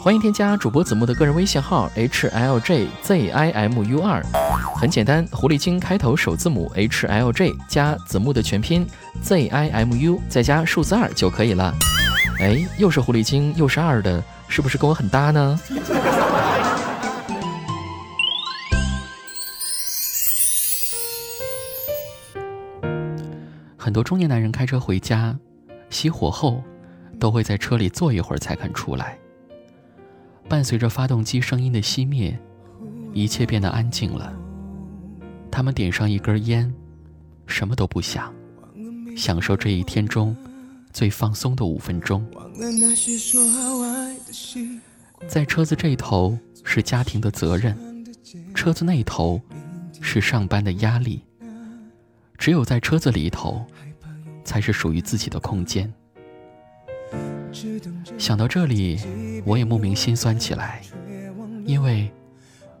欢迎添加主播子木的个人微信号 h l j z i m u 二，很简单，狐狸精开头首字母 h l j 加子木的全拼 z i m u 再加数字二就可以了。哎，又是狐狸精又是二的，是不是跟我很搭呢？很多中年男人开车回家，熄火后都会在车里坐一会儿才肯出来。伴随着发动机声音的熄灭，一切变得安静了。他们点上一根烟，什么都不想，享受这一天中最放松的五分钟。在车子这头是家庭的责任，车子那头是上班的压力。只有在车子里头，才是属于自己的空间。想到这里，我也莫名心酸起来，因为，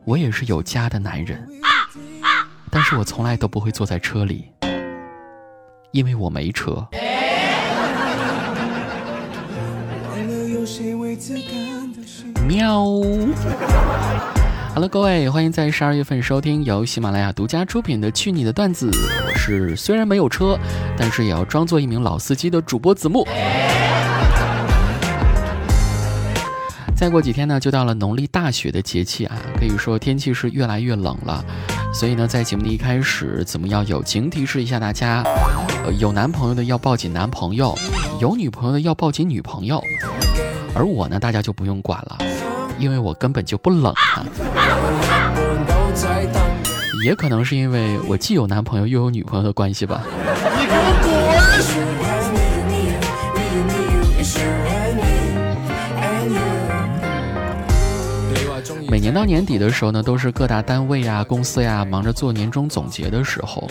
我也是有家的男人，但是我从来都不会坐在车里，因为我没车。喵。Hello，各位，欢迎在十二月份收听由喜马拉雅独家出品的《去你的段子》，我是虽然没有车，但是也要装作一名老司机的主播子木。再过几天呢，就到了农历大雪的节气啊，可以说天气是越来越冷了。所以呢，在节目的一开始，怎么要友情提示一下大家：呃，有男朋友的要抱紧男朋友，有女朋友的要抱紧女朋友。而我呢，大家就不用管了，因为我根本就不冷啊。也可能是因为我既有男朋友又有女朋友的关系吧。每年到年底的时候呢，都是各大单位呀、公司呀忙着做年终总结的时候。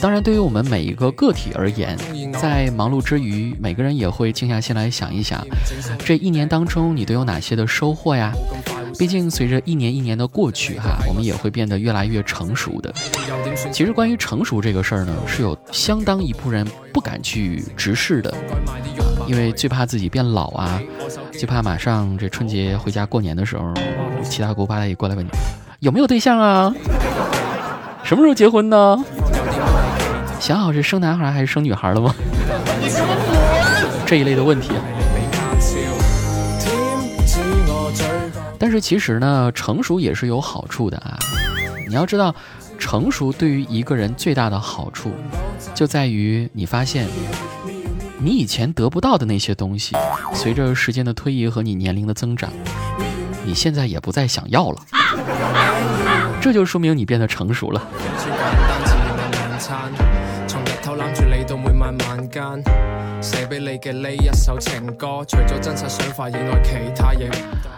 当然，对于我们每一个个体而言，在忙碌之余，每个人也会静下心来想一想，这一年当中你都有哪些的收获呀？毕竟随着一年一年的过去，哈，我们也会变得越来越成熟的。其实关于成熟这个事儿呢，是有相当一部分人不敢去直视的，因为最怕自己变老啊，最怕马上这春节回家过年的时候。七大姑八大姨过来问你有没有对象啊？什么时候结婚呢？想好是生男孩还是生女孩了吗？这一类的问题。但是其实呢，成熟也是有好处的啊。你要知道，成熟对于一个人最大的好处，就在于你发现，你以前得不到的那些东西，随着时间的推移和你年龄的增长。你现在也不再想要了，这就说明你变得成熟了。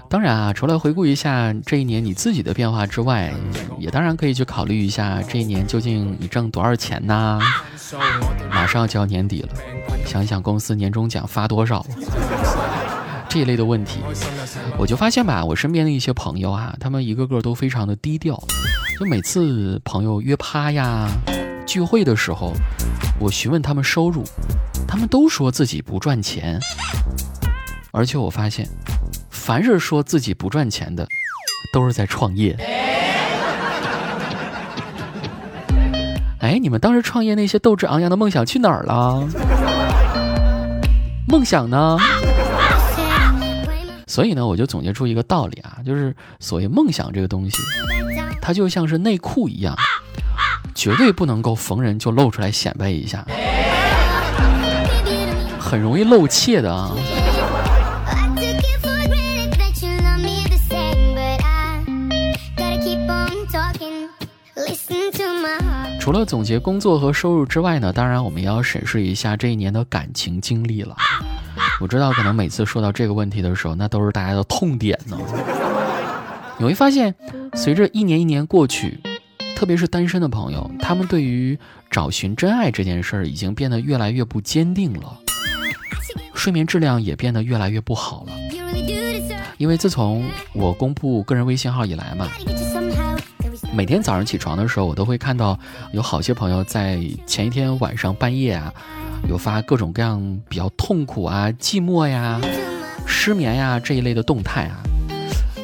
当然啊，除了回顾一下这一年你自己的变化之外，也当然可以去考虑一下这一年究竟你挣多少钱呢？马上就要年底了，想想公司年终奖发多少。这一类的问题，我就发现吧，我身边的一些朋友啊，他们一个个都非常的低调。就每次朋友约趴呀、聚会的时候，我询问他们收入，他们都说自己不赚钱。而且我发现，凡是说自己不赚钱的，都是在创业。哎，你们当时创业那些斗志昂扬的梦想去哪儿了？梦想呢？所以呢，我就总结出一个道理啊，就是所谓梦想这个东西，它就像是内裤一样，绝对不能够逢人就露出来显摆一下，很容易露怯的啊。除了总结工作和收入之外呢，当然我们也要审视一下这一年的感情经历了。我知道，可能每次说到这个问题的时候，那都是大家的痛点呢。你会发现，随着一年一年过去，特别是单身的朋友，他们对于找寻真爱这件事儿已经变得越来越不坚定了，睡眠质量也变得越来越不好了。因为自从我公布个人微信号以来嘛，每天早上起床的时候，我都会看到有好些朋友在前一天晚上半夜啊。有发各种各样比较痛苦啊、寂寞呀，失眠呀这一类的动态啊，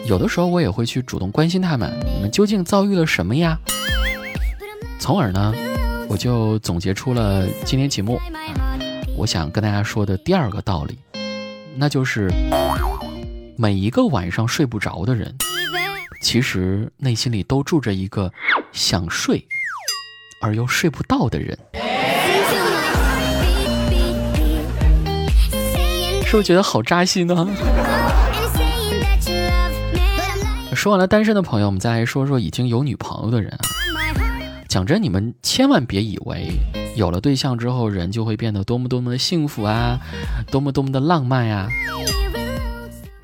有的时候我也会去主动关心他们，你们究竟遭遇了什么呀？从而呢，我就总结出了今天节目啊，我想跟大家说的第二个道理，那就是每一个晚上睡不着的人，其实内心里都住着一个想睡而又睡不到的人。是不是觉得好扎心呢？说完了单身的朋友，我们再来说说已经有女朋友的人啊。讲真，你们千万别以为有了对象之后，人就会变得多么多么的幸福啊，多么多么的浪漫呀。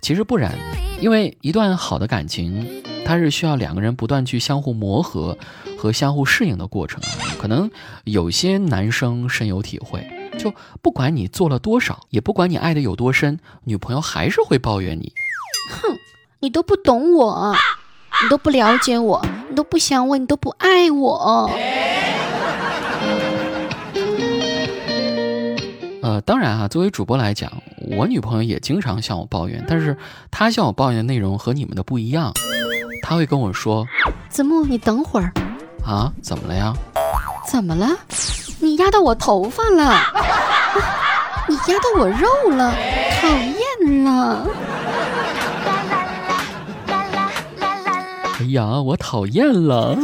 其实不然，因为一段好的感情，它是需要两个人不断去相互磨合和相互适应的过程。可能有些男生深有体会。就不管你做了多少，也不管你爱的有多深，女朋友还是会抱怨你。哼，你都不懂我，你都不了解我，你都不想我，你都不爱我。呃，当然啊，作为主播来讲，我女朋友也经常向我抱怨，但是她向我抱怨的内容和你们的不一样。她会跟我说：“子木，你等会儿。”啊？怎么了呀？怎么了？你压到我头发了，你压到我肉了，讨厌了！哎呀，我讨厌了。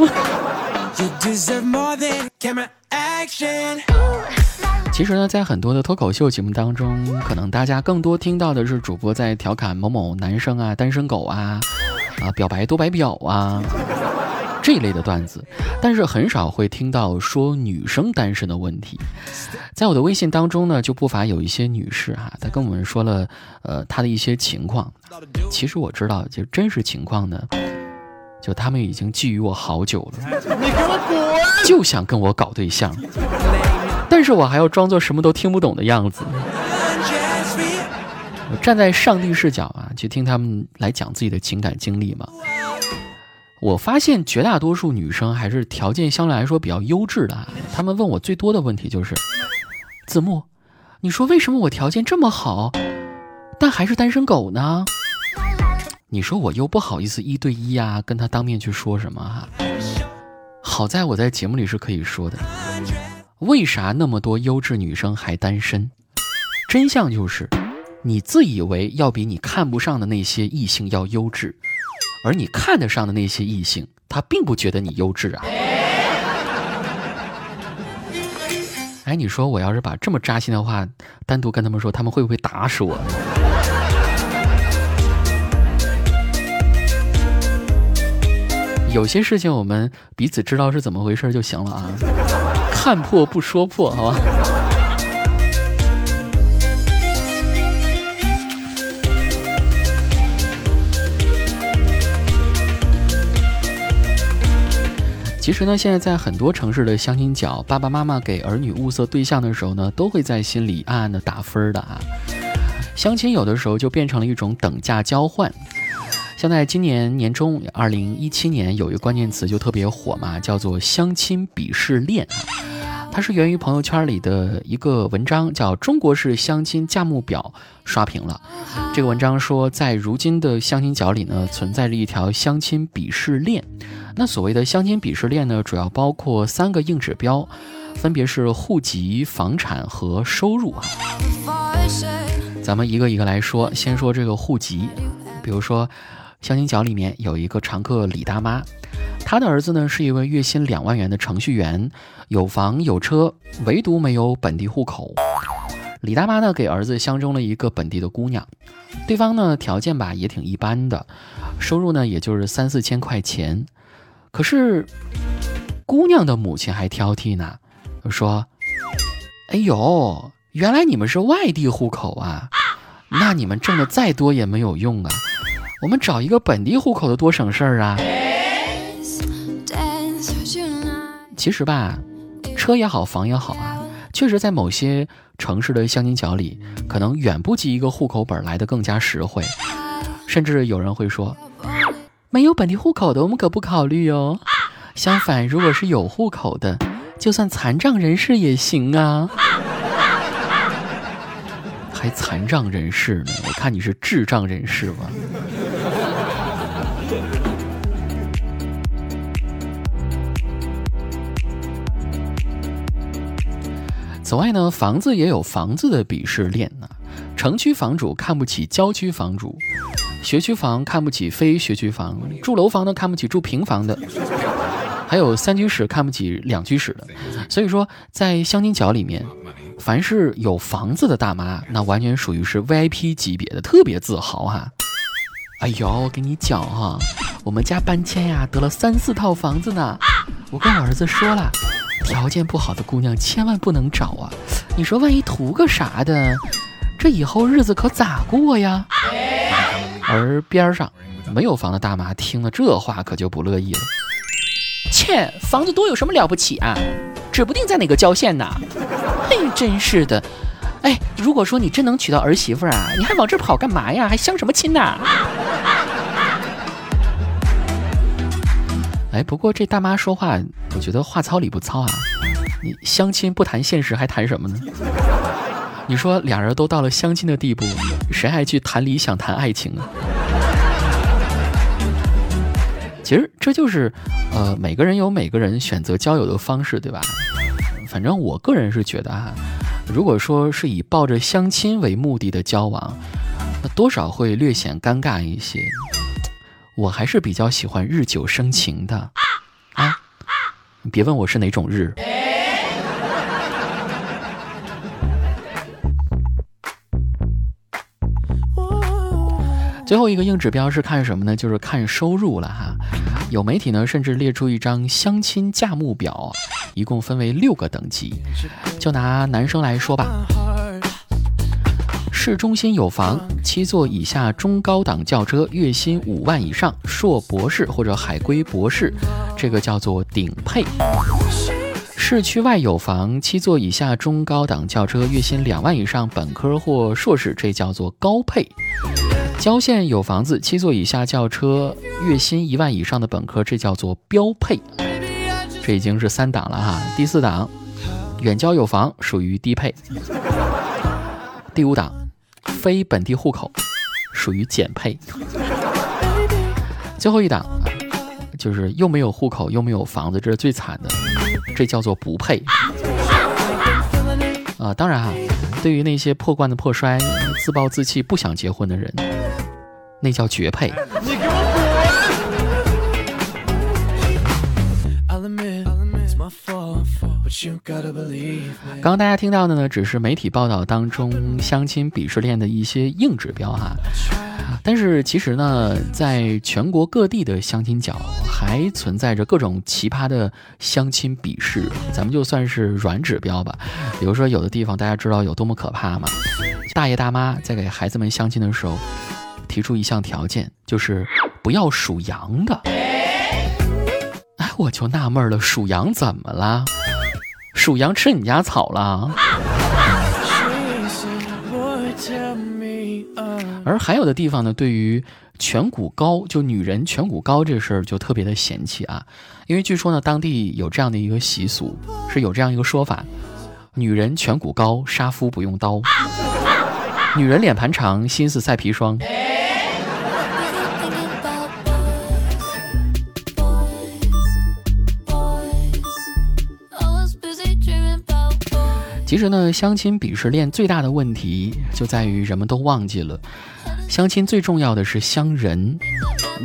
其实呢，在很多的脱口秀节目当中，可能大家更多听到的是主播在调侃某某男生啊、单身狗啊、啊表白多白表啊。这一类的段子，但是很少会听到说女生单身的问题。在我的微信当中呢，就不乏有一些女士哈，她跟我们说了，呃，她的一些情况。其实我知道，就真实情况呢，就他们已经觊觎我好久了，你给我滚，就想跟我搞对象，但是我还要装作什么都听不懂的样子。站在上帝视角啊，去听他们来讲自己的情感经历嘛。我发现绝大多数女生还是条件相对来说比较优质的。她们问我最多的问题就是：子木，你说为什么我条件这么好，但还是单身狗呢？你说我又不好意思一对一呀，跟他当面去说什么哈？好在我在节目里是可以说的。为啥那么多优质女生还单身？真相就是，你自以为要比你看不上的那些异性要优质。而你看得上的那些异性，他并不觉得你优质啊！哎，你说我要是把这么扎心的话单独跟他们说，他们会不会打死我？有些事情我们彼此知道是怎么回事就行了啊，看破不说破，好吧？其实呢，现在在很多城市的相亲角，爸爸妈妈给儿女物色对象的时候呢，都会在心里暗暗的打分的啊。相亲有的时候就变成了一种等价交换。像在今年年中，二零一七年有一个关键词就特别火嘛，叫做相亲鄙视链。它是源于朋友圈里的一个文章，叫《中国式相亲价目表》，刷屏了。这个文章说，在如今的相亲角里呢，存在着一条相亲鄙视链。那所谓的相亲鄙视链呢，主要包括三个硬指标，分别是户籍、房产和收入啊。咱们一个一个来说，先说这个户籍。比如说，相亲角里面有一个常客李大妈。他的儿子呢是一位月薪两万元的程序员，有房有车，唯独没有本地户口。李大妈呢给儿子相中了一个本地的姑娘，对方呢条件吧也挺一般的，收入呢也就是三四千块钱。可是姑娘的母亲还挑剔呢，说：“哎呦，原来你们是外地户口啊，那你们挣的再多也没有用啊，我们找一个本地户口的多省事儿啊。”其实吧，车也好，房也好啊，确实在某些城市的相亲角里，可能远不及一个户口本来的更加实惠。甚至有人会说，没有本地户口的，我们可不考虑哦。相反，如果是有户口的，就算残障人士也行啊。还残障人士呢？我看你是智障人士吧。此外呢，房子也有房子的鄙视链呢。城区房主看不起郊区房主，学区房看不起非学区房，住楼房的看不起住平房的，还有三居室看不起两居室的。所以说，在相亲角里面，凡是有房子的大妈，那完全属于是 VIP 级别的，特别自豪哈。哎呦，我跟你讲哈，我们家搬迁呀，得了三四套房子呢。我跟我儿子说了，条件不好的姑娘千万不能找啊。你说万一图个啥的？这以后日子可咋过呀？而边上没有房的大妈听了这话可就不乐意了。切，房子多有什么了不起啊？指不定在哪个郊县呢。嘿，真是的。哎，如果说你真能娶到儿媳妇啊，你还往这跑干嘛呀？还相什么亲呐？哎，不过这大妈说话，我觉得话糙理不糙啊。你相亲不谈现实，还谈什么呢？你说俩人都到了相亲的地步，谁还去谈理想、谈爱情啊？其实这就是，呃，每个人有每个人选择交友的方式，对吧？反正我个人是觉得啊，如果说是以抱着相亲为目的的交往，那多少会略显尴尬一些。我还是比较喜欢日久生情的啊！你别问我是哪种日。最后一个硬指标是看什么呢？就是看收入了哈。有媒体呢甚至列出一张相亲价目表，一共分为六个等级。就拿男生来说吧，市中心有房，七座以下中高档轿车，月薪五万以上，硕博士或者海归博士，这个叫做顶配。市区外有房，七座以下中高档轿车，月薪两万以上，本科或硕士，这叫做高配。郊县有房子，七座以下轿车，月薪一万以上的本科，这叫做标配。这已经是三档了哈，第四档，远郊有房，属于低配。第五档，非本地户口，属于减配。最后一档，就是又没有户口又没有房子，这是最惨的，这叫做不配。啊，当然哈，对于那些破罐子破摔、自暴自弃、不想结婚的人，那叫绝配。刚刚大家听到的呢，只是媒体报道当中相亲鄙视链的一些硬指标哈。但是其实呢，在全国各地的相亲角还存在着各种奇葩的相亲鄙视，咱们就算是软指标吧。比如说，有的地方大家知道有多么可怕吗？大爷大妈在给孩子们相亲的时候，提出一项条件，就是不要属羊的。哎，我就纳闷了，属羊怎么了？属羊吃你家草了？而还有的地方呢，对于颧骨高，就女人颧骨高这事儿就特别的嫌弃啊，因为据说呢，当地有这样的一个习俗，是有这样一个说法：女人颧骨高，杀夫不用刀；女人脸盘长，心思赛砒霜。其实呢，相亲鄙视链最大的问题就在于人们都忘记了，相亲最重要的是相人，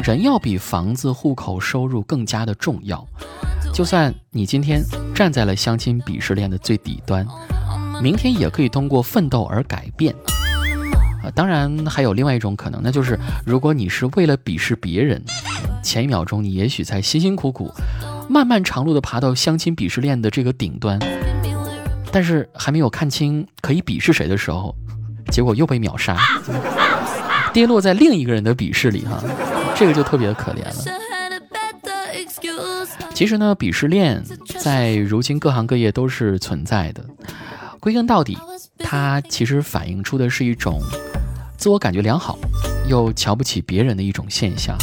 人要比房子、户口、收入更加的重要。就算你今天站在了相亲鄙视链的最底端，明天也可以通过奋斗而改变。啊，当然还有另外一种可能，那就是如果你是为了鄙视别人，前一秒钟你也许在辛辛苦苦、漫漫长路的爬到相亲鄙视链的这个顶端。但是还没有看清可以鄙视谁的时候，结果又被秒杀，跌落在另一个人的鄙视里哈，这个就特别的可怜了。其实呢，鄙视链在如今各行各业都是存在的。归根到底，它其实反映出的是一种自我感觉良好又瞧不起别人的一种现象。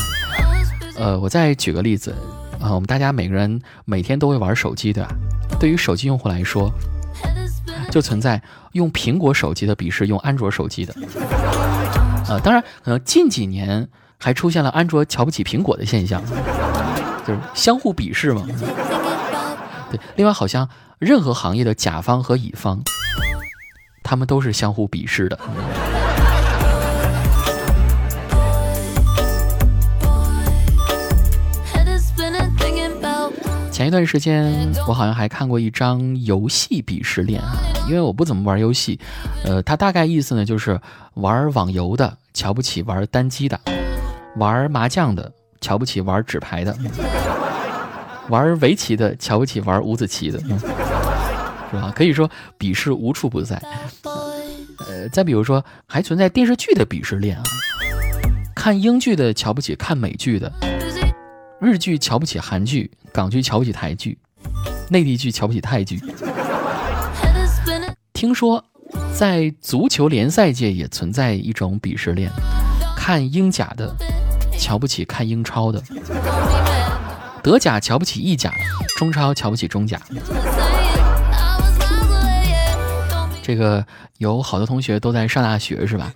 呃，我再举个例子啊，我们大家每个人每天都会玩手机，对吧？对于手机用户来说。就存在用苹果手机的鄙视用安卓手机的。呃，当然，可能近几年还出现了安卓瞧不起苹果的现象，就是相互鄙视嘛。对，另外好像任何行业的甲方和乙方，他们都是相互鄙视的。前一段时间，我好像还看过一张游戏鄙视链啊，因为我不怎么玩游戏，呃，它大概意思呢就是玩网游的瞧不起玩单机的，玩麻将的瞧不起玩纸牌的，玩围棋的瞧不起玩五子棋的，是吧？可以说鄙视无处不在。呃，再比如说，还存在电视剧的鄙视链啊，看英剧的瞧不起看美剧的。日剧瞧不起韩剧，港剧瞧不起台剧，内地剧瞧不起泰剧。听说在足球联赛界也存在一种鄙视链，看英甲的瞧不起看英超的，德甲瞧不起意甲，中超瞧不起中甲。这个有好多同学都在上大学是吧？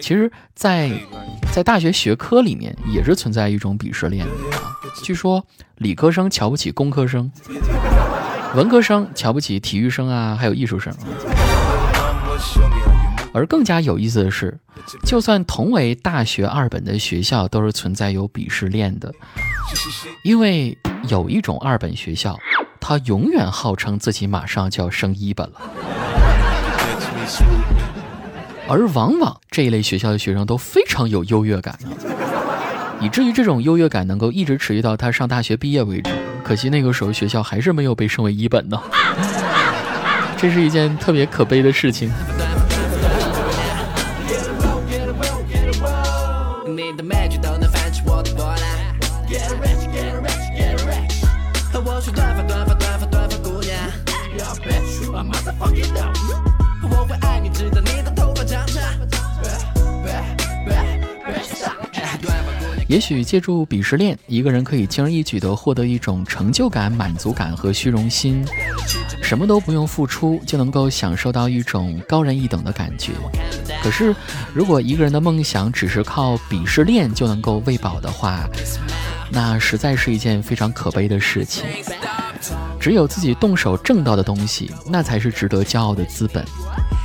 其实，在在大学学科里面也是存在一种鄙视链。据说理科生瞧不起工科生，文科生瞧不起体育生啊，还有艺术生。而更加有意思的是，就算同为大学二本的学校，都是存在有鄙视链的。因为有一种二本学校，它永远号称自己马上就要升一本了，而往往这一类学校的学生都非常有优越感。以至于这种优越感能够一直持续到他上大学毕业为止。可惜那个时候学校还是没有被升为一本呢，这是一件特别可悲的事情。也许借助鄙视链，一个人可以轻而易举地获得一种成就感、满足感和虚荣心，什么都不用付出就能够享受到一种高人一等的感觉。可是，如果一个人的梦想只是靠鄙视链就能够喂饱的话，那实在是一件非常可悲的事情。只有自己动手挣到的东西，那才是值得骄傲的资本。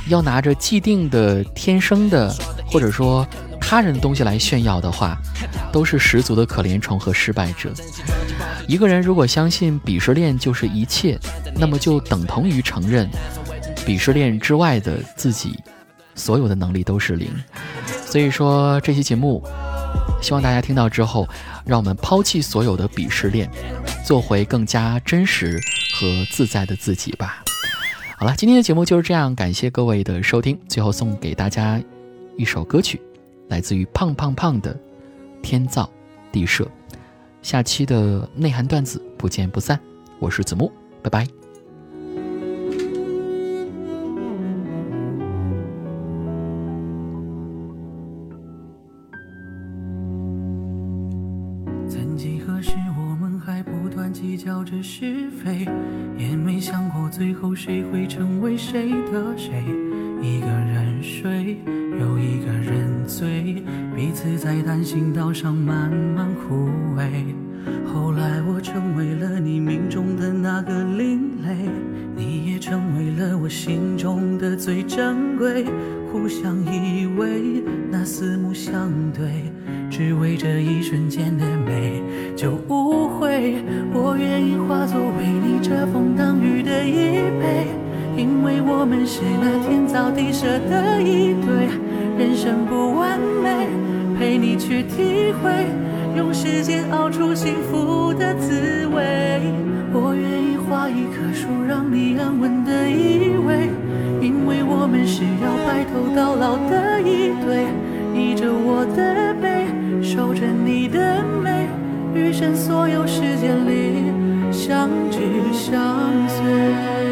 要拿着既定的、天生的，或者说……他人的东西来炫耀的话，都是十足的可怜虫和失败者。一个人如果相信鄙视链就是一切，那么就等同于承认鄙视链之外的自己所有的能力都是零。所以说这期节目，希望大家听到之后，让我们抛弃所有的鄙视链，做回更加真实和自在的自己吧。好了，今天的节目就是这样，感谢各位的收听。最后送给大家一首歌曲。来自于胖胖胖的天造地设，下期的内涵段子不见不散。我是子木，拜拜。曾几何时，我们还不断计较着是非，也没想过最后谁会成为谁的谁。一个人睡。又一个人醉，彼此在单行道上慢慢枯萎。后来我成为了你命中的那个另类，你也成为了我心中的最珍贵。互相依偎，那四目相对，只为这一瞬间的美就无悔。我愿意化作为你遮风挡雨的衣被，因为我们是那天造地设的一对。人生不完美，陪你去体会，用时间熬出幸福的滋味。我愿意画一棵树，让你安稳的依偎，因为我们是要白头到老的一对。依着我的背，守着你的美，余生所有时间里相知相随。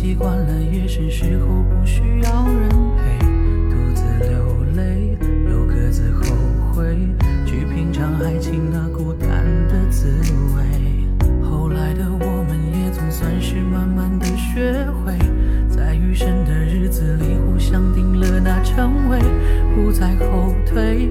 习惯了夜深时候不需要人陪，独自流泪，又各自后悔，去品尝爱情那孤单的滋味。后来的我们也总算是慢慢的学会，在余生的日子里互相定了那称谓，不再后退，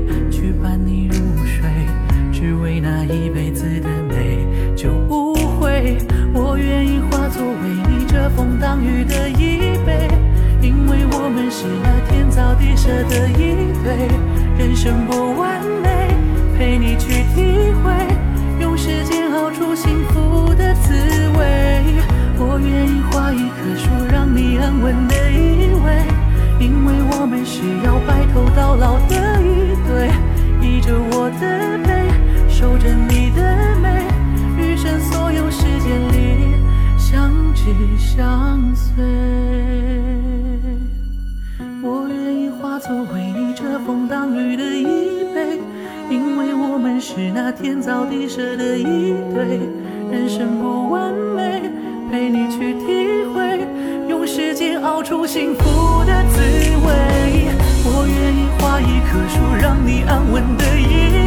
造地设的一对。人生不完美，陪你去体会，用时间熬出幸福的滋味。我愿意画一棵树，让你安稳的依偎，因为我们是要白头到老的一对。依着我的背，守着你的美，余生所有时间里相知相随。为你遮风挡雨的依偎，因为我们是那天造地设的一对。人生不完美，陪你去体会，用时间熬出幸福的滋味。我愿意画一棵树，让你安稳的依